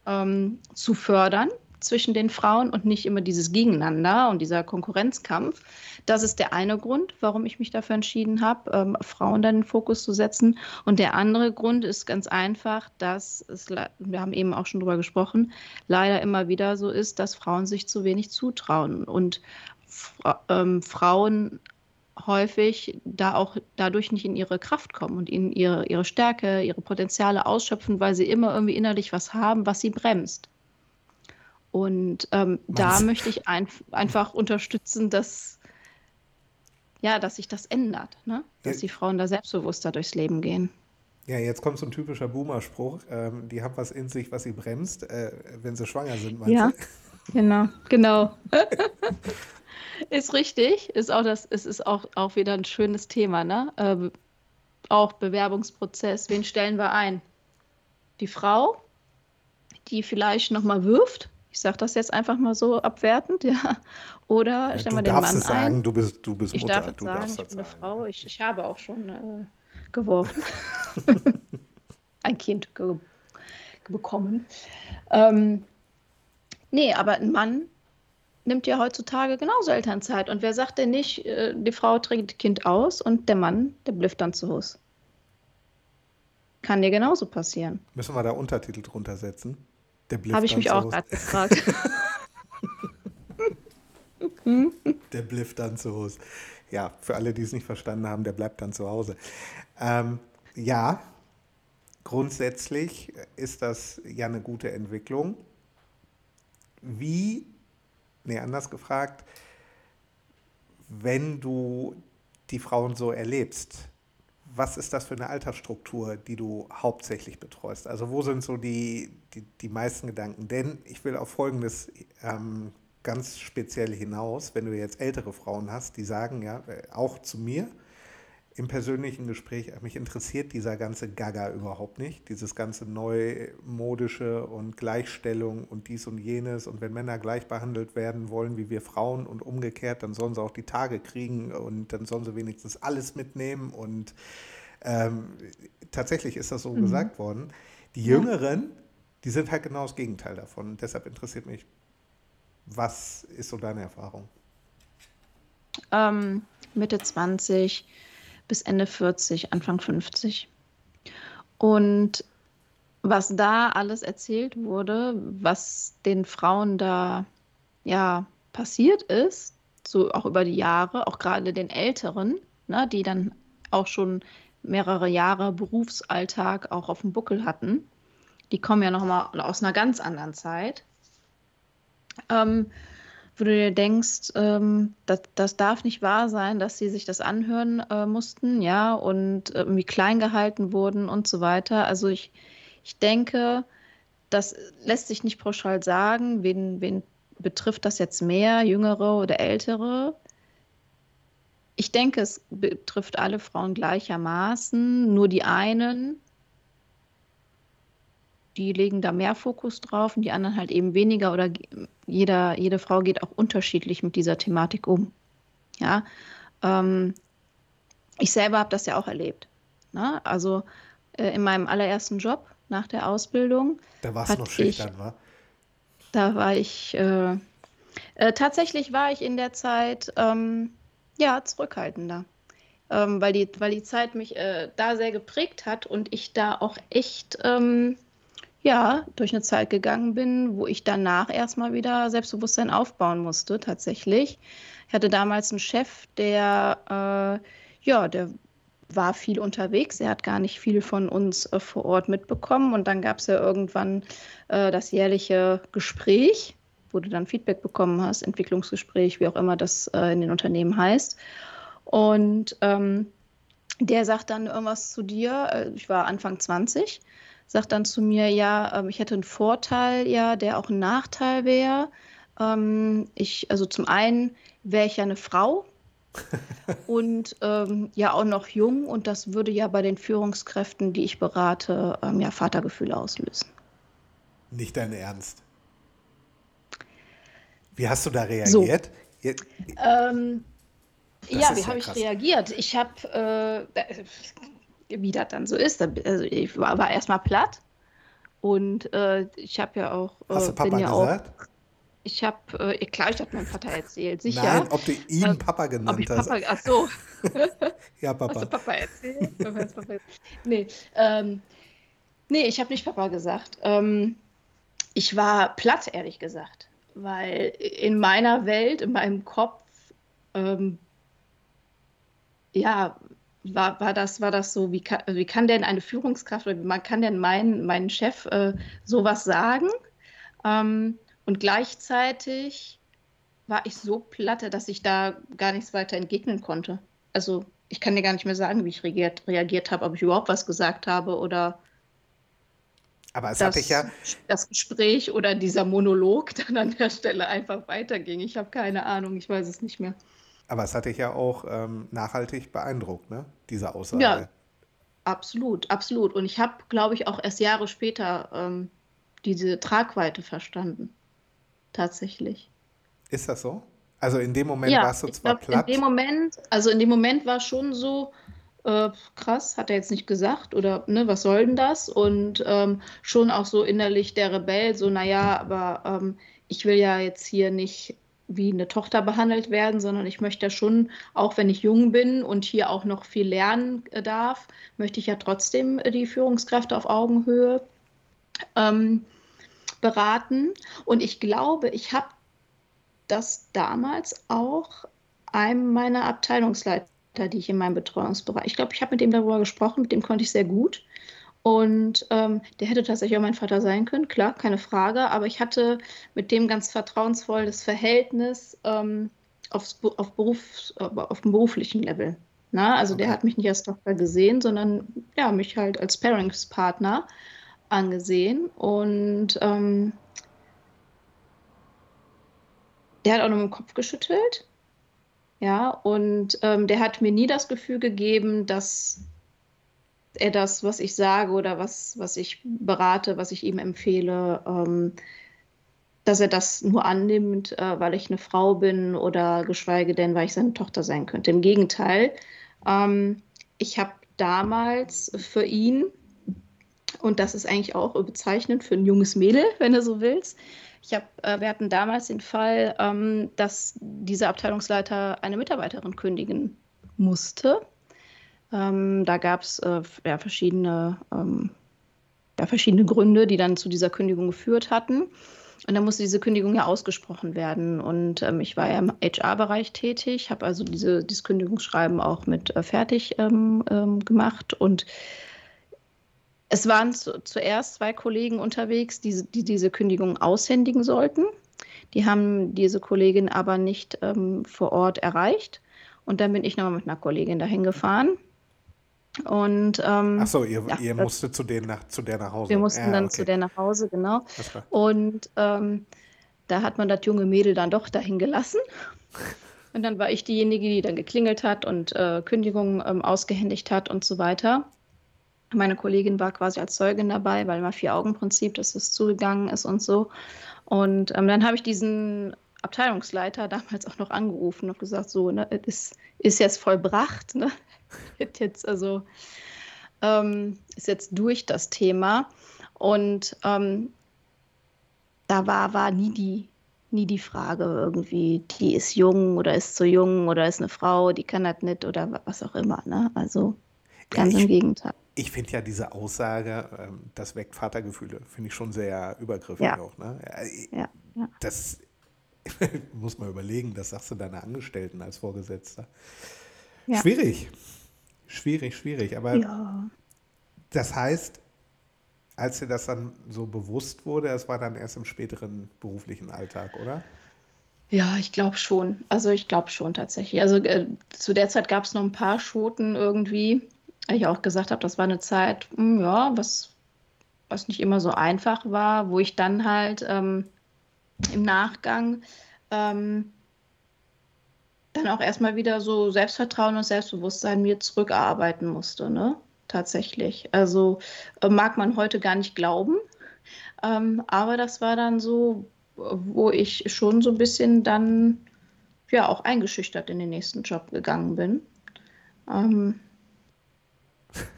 ähm, zu fördern, zwischen den Frauen und nicht immer dieses Gegeneinander und dieser Konkurrenzkampf. Das ist der eine Grund, warum ich mich dafür entschieden habe, ähm, Frauen dann in den Fokus zu setzen. Und der andere Grund ist ganz einfach, dass es, wir haben eben auch schon drüber gesprochen, leider immer wieder so ist, dass Frauen sich zu wenig zutrauen und ähm, Frauen häufig da auch dadurch nicht in ihre Kraft kommen und in ihre, ihre Stärke, ihre Potenziale ausschöpfen, weil sie immer irgendwie innerlich was haben, was sie bremst. Und ähm, da möchte ich ein, einfach unterstützen, dass, ja, dass sich das ändert, ne? dass ja. die Frauen da selbstbewusster durchs Leben gehen. Ja, jetzt kommt so ein typischer Boomer-Spruch. Ähm, die haben was in sich, was sie bremst, äh, wenn sie schwanger sind, meinst ja, du? genau, genau. ist richtig. Ist auch das, es ist auch, auch wieder ein schönes Thema, ne? Äh, auch Bewerbungsprozess. Wen stellen wir ein? Die Frau, die vielleicht nochmal wirft, ich sage das jetzt einfach mal so abwertend, ja. Oder ja, stellen wir den Mann es sagen, ein. Du bist, du bist ich Mutter. Darf es du sagen, ich bin eine Frau. Ich, ich habe auch schon äh, geworfen. ein Kind ge bekommen. Ähm, nee, aber ein Mann nimmt ja heutzutage genauso Elternzeit. Und wer sagt denn nicht, äh, die Frau trägt Kind aus und der Mann, der blifft dann zu Hause? Kann dir genauso passieren. Müssen wir da Untertitel drunter setzen? Habe ich mich auch gerade gefragt. der blifft dann zu Hause. Ja, für alle, die es nicht verstanden haben, der bleibt dann zu Hause. Ähm, ja, grundsätzlich ist das ja eine gute Entwicklung. Wie, nee, anders gefragt, wenn du die Frauen so erlebst, was ist das für eine Altersstruktur, die du hauptsächlich betreust? Also wo sind so die, die, die meisten Gedanken? Denn ich will auf Folgendes ähm, ganz speziell hinaus, wenn du jetzt ältere Frauen hast, die sagen ja äh, auch zu mir, im persönlichen Gespräch, äh, mich interessiert dieser ganze Gaga überhaupt nicht. Dieses ganze neumodische und Gleichstellung und dies und jenes. Und wenn Männer gleich behandelt werden wollen wie wir Frauen und umgekehrt, dann sollen sie auch die Tage kriegen und dann sollen sie wenigstens alles mitnehmen. Und ähm, tatsächlich ist das so mhm. gesagt worden. Die Jüngeren, die sind halt genau das Gegenteil davon. Und deshalb interessiert mich, was ist so deine Erfahrung? Ähm, Mitte 20 bis Ende 40, Anfang 50. Und was da alles erzählt wurde, was den Frauen da ja passiert ist, so auch über die Jahre, auch gerade den Älteren, ne, die dann auch schon mehrere Jahre Berufsalltag auch auf dem Buckel hatten, die kommen ja noch mal aus einer ganz anderen Zeit. Ähm, wo du dir denkst, ähm, das, das darf nicht wahr sein, dass sie sich das anhören äh, mussten, ja, und irgendwie klein gehalten wurden und so weiter. Also ich, ich denke, das lässt sich nicht pauschal sagen, wen, wen betrifft das jetzt mehr, jüngere oder ältere. Ich denke, es betrifft alle Frauen gleichermaßen, nur die einen die legen da mehr Fokus drauf und die anderen halt eben weniger oder jeder, jede Frau geht auch unterschiedlich mit dieser Thematik um. Ja, ähm, ich selber habe das ja auch erlebt. Ne? Also äh, in meinem allerersten Job nach der Ausbildung. Da war es noch schüchtern, war? Da war ich, äh, äh, tatsächlich war ich in der Zeit, ähm, ja, zurückhaltender. Ähm, weil, die, weil die Zeit mich äh, da sehr geprägt hat und ich da auch echt ähm, ja, durch eine Zeit gegangen bin, wo ich danach erstmal wieder Selbstbewusstsein aufbauen musste, tatsächlich. Ich hatte damals einen Chef, der, äh, ja, der war viel unterwegs. Er hat gar nicht viel von uns äh, vor Ort mitbekommen. Und dann gab es ja irgendwann äh, das jährliche Gespräch, wo du dann Feedback bekommen hast, Entwicklungsgespräch, wie auch immer das äh, in den Unternehmen heißt. Und ähm, der sagt dann irgendwas zu dir, äh, ich war Anfang 20, sagt dann zu mir, ja, ähm, ich hätte einen Vorteil, ja, der auch ein Nachteil wäre. Ähm, ich, also zum einen wäre ich ja eine Frau, und ähm, ja auch noch jung und das würde ja bei den Führungskräften, die ich berate, ähm, ja Vatergefühle auslösen. Nicht dein Ernst. Wie hast du da reagiert? So. Ähm, ja, wie ja habe ich reagiert? Ich habe, äh, wie das dann so ist, also ich war, war erstmal platt und äh, ich habe ja auch. Äh, hast du Papa ja gesagt? Auch, ich habe, äh, klar, ich habe meinem Vater erzählt, sicher. Nein, ob du ihn äh, Papa genannt ob ich Papa, hast. Ach so. ja, Papa. Hast du Papa erzählt? Papa Papa nee, ähm, nee, ich habe nicht Papa gesagt. Ähm, ich war platt, ehrlich gesagt. Weil in meiner Welt, in meinem Kopf, ähm, ja, war, war, das, war das so, wie kann, wie kann denn eine Führungskraft oder man kann denn meinen, meinen Chef äh, sowas sagen? Ähm, und gleichzeitig war ich so platte, dass ich da gar nichts weiter entgegnen konnte. Also ich kann dir gar nicht mehr sagen, wie ich reagiert, reagiert habe, ob ich überhaupt was gesagt habe oder aber es das, hatte ich ja. Das Gespräch oder dieser Monolog dann an der Stelle einfach weiterging. Ich habe keine Ahnung, ich weiß es nicht mehr. Aber es hatte ich ja auch ähm, nachhaltig beeindruckt, ne? Diese Aussage. Ja, absolut, absolut. Und ich habe, glaube ich, auch erst Jahre später ähm, diese Tragweite verstanden tatsächlich. Ist das so? Also in dem Moment ja, warst du zwar glaub, platt. In dem Moment, also in dem Moment war schon so, äh, krass, hat er jetzt nicht gesagt oder ne, was soll denn das? Und ähm, schon auch so innerlich der Rebell, so, naja, aber ähm, ich will ja jetzt hier nicht wie eine Tochter behandelt werden, sondern ich möchte ja schon, auch wenn ich jung bin und hier auch noch viel lernen äh, darf, möchte ich ja trotzdem äh, die Führungskräfte auf Augenhöhe ähm, beraten. Und ich glaube, ich habe das damals auch einem meiner Abteilungsleiter, die ich in meinem Betreuungsbereich, ich glaube, ich habe mit dem darüber gesprochen, mit dem konnte ich sehr gut. Und ähm, der hätte tatsächlich auch mein Vater sein können, klar, keine Frage. Aber ich hatte mit dem ganz vertrauensvolles Verhältnis ähm, aufs, auf, Berufs-, auf dem beruflichen Level. Na, also okay. der hat mich nicht als Tochter gesehen, sondern ja, mich halt als Paringspartner angesehen und ähm, der hat auch nur mit dem Kopf geschüttelt. Ja, und ähm, der hat mir nie das Gefühl gegeben, dass er das, was ich sage oder was, was ich berate, was ich ihm empfehle, ähm, dass er das nur annimmt, äh, weil ich eine Frau bin oder geschweige denn, weil ich seine Tochter sein könnte. Im Gegenteil, ähm, ich habe damals für ihn und das ist eigentlich auch bezeichnend für ein junges Mädel, wenn du so willst. Ich hab, äh, wir hatten damals den Fall, ähm, dass dieser Abteilungsleiter eine Mitarbeiterin kündigen musste. Ähm, da gab es äh, ja, verschiedene, ähm, ja, verschiedene Gründe, die dann zu dieser Kündigung geführt hatten. Und dann musste diese Kündigung ja ausgesprochen werden. Und ähm, ich war ja im HR-Bereich tätig, habe also diese, dieses Kündigungsschreiben auch mit äh, fertig ähm, ähm, gemacht. Und es waren zu, zuerst zwei Kollegen unterwegs, die, die, diese Kündigung aushändigen sollten. Die haben diese Kollegin aber nicht ähm, vor Ort erreicht. Und dann bin ich nochmal mit einer Kollegin dahin gefahren. Und, ähm, Ach so, ihr, ja, ihr musstet zu, denen nach, zu der nach Hause. Wir mussten ja, dann okay. zu der nach Hause, genau. Und ähm, da hat man das junge Mädel dann doch dahin gelassen. Und dann war ich diejenige, die dann geklingelt hat und äh, Kündigungen ähm, ausgehändigt hat und so weiter. Meine Kollegin war quasi als Zeugin dabei, weil immer Vier-Augen-Prinzip, dass es zugegangen ist und so. Und ähm, dann habe ich diesen Abteilungsleiter damals auch noch angerufen und gesagt, so, ne, es ist jetzt vollbracht, ne? jetzt also ähm, ist jetzt durch das Thema. Und ähm, da war, war nie die, nie die Frage irgendwie, die ist jung oder ist zu jung oder ist eine Frau, die kann das nicht oder was auch immer. Ne? Also ganz ja, ich, im Gegenteil. Ich finde ja diese Aussage, ähm, das weckt Vatergefühle, finde ich schon sehr übergriffig Ja, auch. Ne? ja, ja. Das muss man überlegen, das sagst du deiner Angestellten als Vorgesetzter. Schwierig, schwierig, schwierig. Aber Ja. das heißt, als dir das dann so bewusst wurde, es war dann erst im späteren beruflichen Alltag, oder? Ja, ich glaube schon. Also ich glaube schon tatsächlich. Also äh, zu der Zeit gab es noch ein paar Schoten irgendwie. weil Ich auch gesagt habe, das war eine Zeit, hm, ja, was, was nicht immer so einfach war, wo ich dann halt ähm, im Nachgang ähm, dann auch erstmal wieder so Selbstvertrauen und Selbstbewusstsein mir zurückerarbeiten musste, ne? Tatsächlich. Also äh, mag man heute gar nicht glauben, ähm, aber das war dann so, wo ich schon so ein bisschen dann ja auch eingeschüchtert in den nächsten Job gegangen bin. Ähm,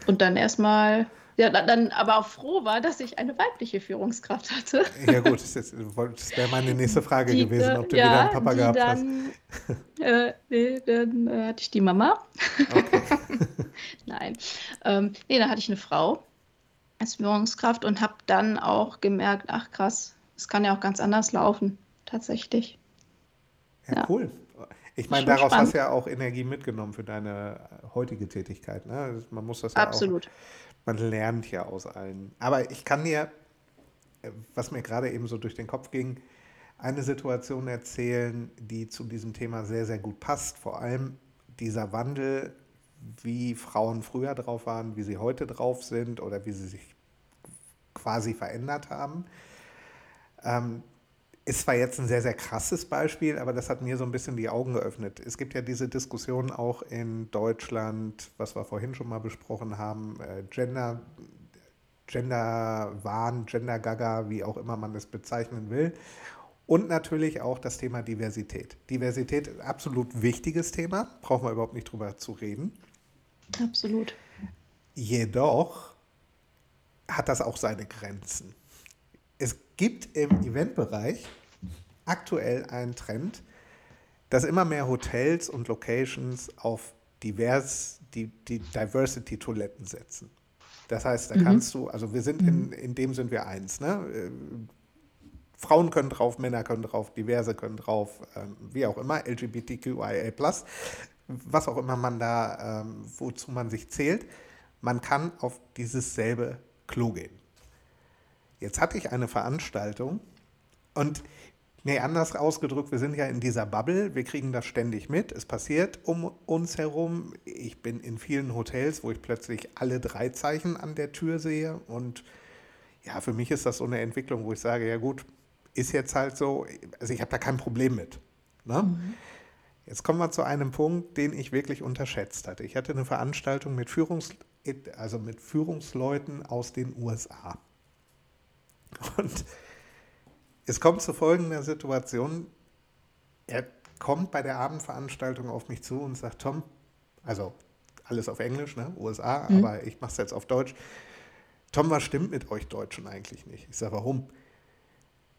und dann erstmal, ja, dann dann aber auch froh war, dass ich eine weibliche Führungskraft hatte. Ja gut, das, das wäre meine nächste Frage Die, gewesen, ob du wieder einen ja, Papa gehabt hast. dann, äh, nee, dann äh, hatte ich die Mama. Okay. Nein. Ähm, nee, da hatte ich eine Frau als Führungskraft und habe dann auch gemerkt, ach krass, es kann ja auch ganz anders laufen, tatsächlich. Ja, Ja. cool. Ich meine, daraus hast spannend. du ja auch Energie mitgenommen für deine heutige Tätigkeit. Ne? Man muss das ja auch, Absolut. Man lernt ja aus allen. Aber ich kann dir, äh, was mir gerade eben so durch den Kopf ging, eine Situation erzählen, die zu diesem Thema sehr, sehr gut passt. Vor allem dieser Wandel, wie Frauen früher drauf waren, wie sie heute drauf sind oder wie sie sich quasi verändert haben. Ähm, ist zwar jetzt ein sehr, sehr krasses Beispiel, aber das hat mir so ein bisschen die Augen geöffnet. Es gibt ja diese Diskussion auch in Deutschland, was wir vorhin schon mal besprochen haben, äh, Gender, Gender-Wahn, Gender-Gaga, wie auch immer man es bezeichnen will. Und natürlich auch das Thema Diversität. Diversität, absolut wichtiges Thema, brauchen wir überhaupt nicht drüber zu reden. Absolut. Jedoch hat das auch seine Grenzen. Es gibt im Eventbereich aktuell einen Trend, dass immer mehr Hotels und Locations auf divers, die, die Diversity-Toiletten setzen. Das heißt, da kannst du, also wir sind in, in dem sind wir eins, ne? Äh, Frauen können drauf, Männer können drauf, Diverse können drauf, ähm, wie auch immer, LGBTQIA+, was auch immer man da, ähm, wozu man sich zählt, man kann auf dieses selbe Klo gehen. Jetzt hatte ich eine Veranstaltung und, nee, anders ausgedrückt, wir sind ja in dieser Bubble, wir kriegen das ständig mit, es passiert um uns herum. Ich bin in vielen Hotels, wo ich plötzlich alle drei Zeichen an der Tür sehe und ja, für mich ist das so eine Entwicklung, wo ich sage, ja gut, ist jetzt halt so, also ich habe da kein Problem mit. Ne? Jetzt kommen wir zu einem Punkt, den ich wirklich unterschätzt hatte. Ich hatte eine Veranstaltung mit, Führungs also mit Führungsleuten aus den USA. Und es kommt zu folgender Situation. Er kommt bei der Abendveranstaltung auf mich zu und sagt, Tom, also alles auf Englisch, ne, USA, aber ich mache es jetzt auf Deutsch. Tom, was stimmt mit euch Deutschen eigentlich nicht? Ich sage, warum?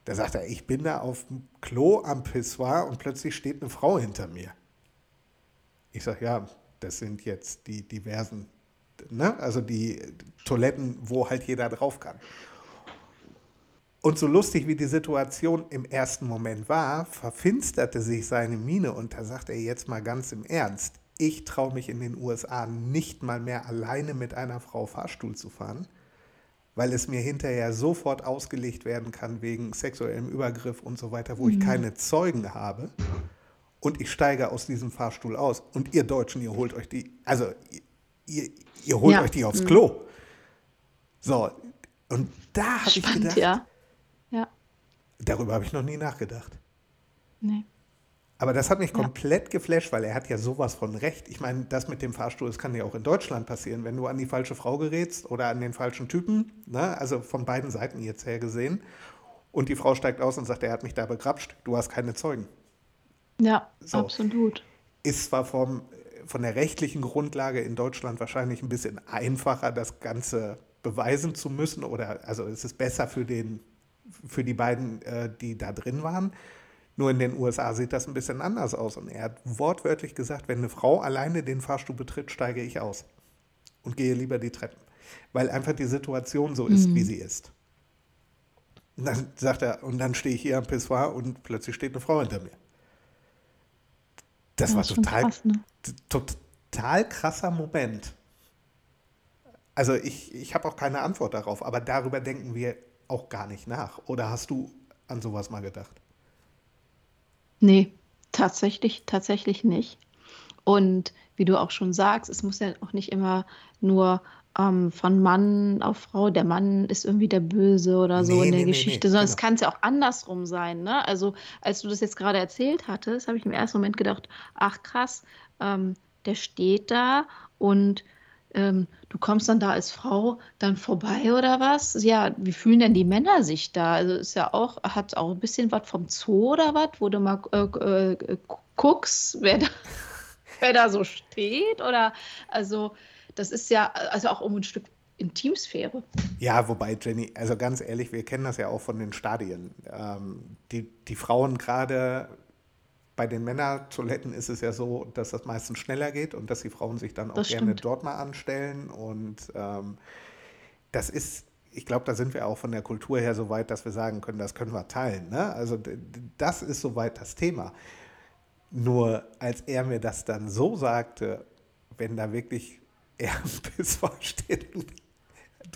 Da sagt er, ich bin da auf dem Klo am Pissoir und plötzlich steht eine Frau hinter mir. Ich sage, ja, das sind jetzt die diversen, ne? also die Toiletten, wo halt jeder drauf kann. Und so lustig wie die Situation im ersten Moment war, verfinsterte sich seine Miene und da sagt er jetzt mal ganz im Ernst, ich traue mich in den USA nicht mal mehr alleine mit einer Frau Fahrstuhl zu fahren, weil es mir hinterher sofort ausgelegt werden kann wegen sexuellem Übergriff und so weiter, wo ich keine Zeugen habe. Und ich steige aus diesem Fahrstuhl aus. Und ihr Deutschen, ihr holt euch die, also ihr, ihr holt Ja. euch die aufs Klo. So, und da habe ich gedacht. Ja. Darüber habe ich noch nie nachgedacht. Nee. Aber das hat mich Ja. komplett geflasht, weil er hat ja sowas von Recht. Ich meine, das mit dem Fahrstuhl, das kann ja auch in Deutschland passieren, wenn du an die falsche Frau gerätst oder an den falschen Typen, ne? also von beiden Seiten jetzt her gesehen. Und die Frau steigt aus und sagt, er hat mich da begrapscht, du hast keine Zeugen. Ja, So. absolut. Ist zwar vom, von der rechtlichen Grundlage in Deutschland wahrscheinlich ein bisschen einfacher, das Ganze beweisen zu müssen, oder also es ist besser für, den, für die beiden, äh, die da drin waren. Nur in den USA sieht das ein bisschen anders aus. Und er hat wortwörtlich gesagt, wenn eine Frau alleine den Fahrstuhl betritt, steige ich aus und gehe lieber die Treppen. weil einfach die Situation so ist, wie sie ist. Und dann sagt er, und dann stehe ich hier am Pissoir und plötzlich steht eine Frau hinter mir. Das Ja, war total, krass, ne? total krasser Moment. Also ich, ich habe auch keine Antwort darauf, aber darüber denken wir auch gar nicht nach. Oder hast du an sowas mal gedacht? Nee, tatsächlich, tatsächlich nicht. Und wie du auch schon sagst, es muss ja auch nicht immer nur ähm, von Mann auf Frau, der Mann ist irgendwie der Böse oder so Nee, in der nee, Geschichte, nee, sondern es genau. kann es ja auch andersrum sein. Ne? Also als du das jetzt gerade erzählt hattest, habe ich im ersten Moment gedacht, ach krass, ähm, der steht da und ähm, du kommst dann da als Frau dann vorbei oder was? Ja, wie fühlen denn die Männer sich da? Also ist ja auch, hat auch ein bisschen was vom Zoo oder was, wo du mal äh, äh, guckst, wer da, wer da so steht oder also das ist ja also auch um ein Stück Intimsphäre. Ja, wobei, Jenny, also ganz ehrlich, wir kennen das ja auch von den Stadien. Ähm, die, die Frauen gerade bei den Männertoiletten ist es ja so, dass das meistens schneller geht und dass die Frauen sich dann auch Das gerne stimmt. dort mal anstellen. Und ähm, das ist, ich glaube, da sind wir auch von der Kultur her so weit, dass wir sagen können, das können wir teilen. Ne? Also das ist soweit das Thema. Nur als er mir das dann so sagte, wenn da wirklich er am Pissoir steht und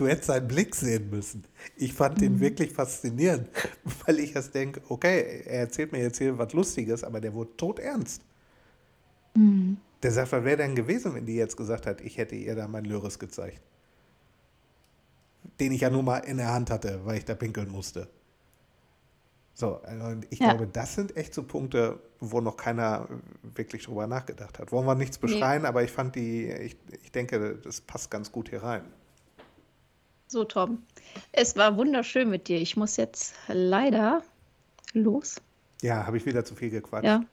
du hättest seinen Blick sehen müssen. Ich fand den wirklich faszinierend, weil ich erst denke, okay, er erzählt mir jetzt hier was Lustiges, aber der wurde todernst. Der sagt, was wäre denn gewesen, wenn die jetzt gesagt hat, ich hätte ihr da mein Lyris gezeigt? Den ich ja nur mal in der Hand hatte, weil ich da pinkeln musste. So, also ich Ja. glaube, das sind echt so Punkte, wo noch keiner wirklich drüber nachgedacht hat. Wollen wir nichts Nee. beschreien, aber ich fand die, ich, ich denke, das passt ganz gut hier rein. So, Tom. Es war wunderschön mit dir. Ich muss jetzt leider los. Ja, habe ich wieder zu viel gequatscht. Ja.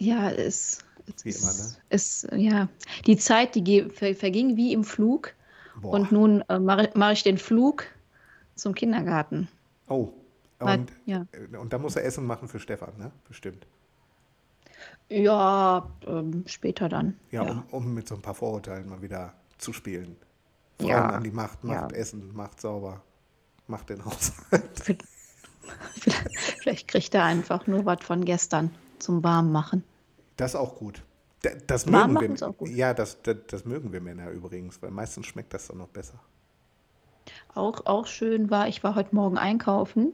Ja, es, es Wie ist, immer, ne? es, ja, die Zeit, die verging wie im Flug. Boah. Und nun äh, mache mach ich den Flug zum Kindergarten. Oh, und, ja. und da muss er Essen machen für Stefan, ne? Bestimmt. Ja, ähm, später dann. Ja, Ja. Um, um mit so ein paar Vorurteilen mal wieder zu spielen. Frauen Ja, an die Macht, macht ja. Essen, macht sauber, macht den Haushalt. Vielleicht, vielleicht kriegt er einfach nur was von gestern zum Warmmachen. Das ist auch gut. Da- Das Warm mögen machen wir. ist auch gut. Ja, das, das, das mögen wir Männer übrigens, weil meistens schmeckt das dann noch besser. Auch, auch schön war, ich war heute Morgen einkaufen.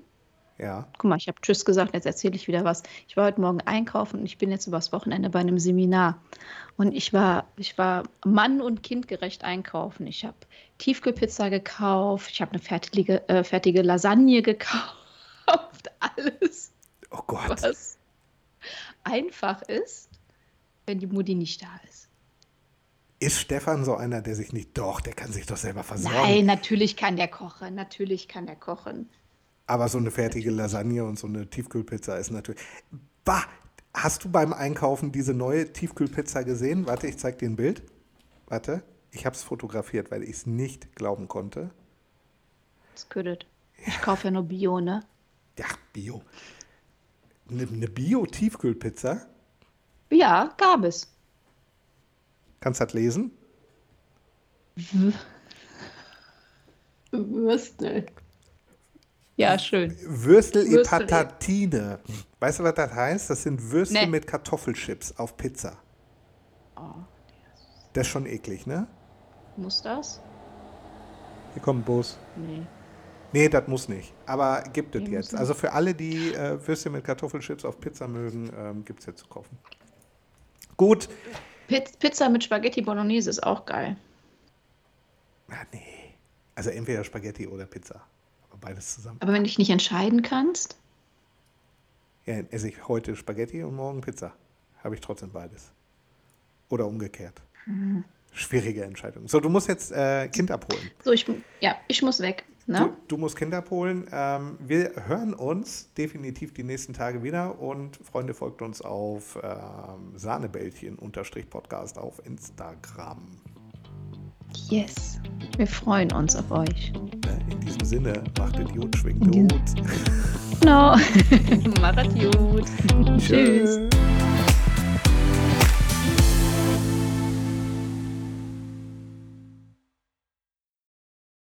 Ja. Guck mal, ich habe Tschüss gesagt, jetzt erzähle ich wieder was. Ich war heute Morgen einkaufen und ich bin jetzt übers Wochenende bei einem Seminar. Und ich war, ich war Mann- und kindgerecht einkaufen. Ich habe Tiefkühlpizza gekauft, ich habe eine fertige, äh, fertige Lasagne gekauft. Alles, Oh Gott. was einfach ist, wenn die Mutti nicht da ist. Ist Stefan so einer, der sich nicht. Doch, der kann sich doch selber versorgen. Nein, natürlich kann der kochen. Natürlich kann der kochen. Aber so eine fertige Lasagne und so eine Tiefkühlpizza ist natürlich. Bah! Hast du beim Einkaufen diese neue Tiefkühlpizza gesehen? Warte, ich zeig dir ein Bild. Warte, ich habe es fotografiert, weil ich es nicht glauben konnte. Das ködet. Ich kaufe ja nur Bio, ne? Ja, Bio. Eine, eine Bio-Tiefkühlpizza. Ja, gab es. Kannst du das lesen? Würstel. Ja, schön. Würstel e Würstel e- Patatine. Weißt du, was das heißt? Das sind Würste Nee. mit Kartoffelchips auf Pizza. Oh, Das ist schon eklig, ne? muss das? Hier kommt ein Bus. Nee. Nee, das muss nicht. Aber gibt es Nee, jetzt. Also für alle, die äh, Würste mit Kartoffelchips auf Pizza mögen, ähm, gibt es jetzt zu kaufen. Gut. Piz Pizza mit Spaghetti Bolognese ist auch geil. Ah, nee. Also entweder Spaghetti oder Pizza. Beides zusammen. Aber wenn du dich nicht entscheiden kannst, Ja, esse ich heute Spaghetti und morgen Pizza. Habe ich trotzdem beides. Oder umgekehrt. Mhm. Schwierige Entscheidung. So, du musst jetzt äh, Kind abholen. so ich, ja, ich muss weg. Du, Ne? du musst Kind abholen. Ähm, wir hören uns definitiv die nächsten Tage wieder und Freunde folgt uns auf ähm, Sahnebällchen-Podcast auf Instagram. Yes. Wir freuen uns auf euch. In diesem Sinne, macht Idiot, schwingt In diesem- gut. Genau. Macht gut. Tschüss. Tschüss.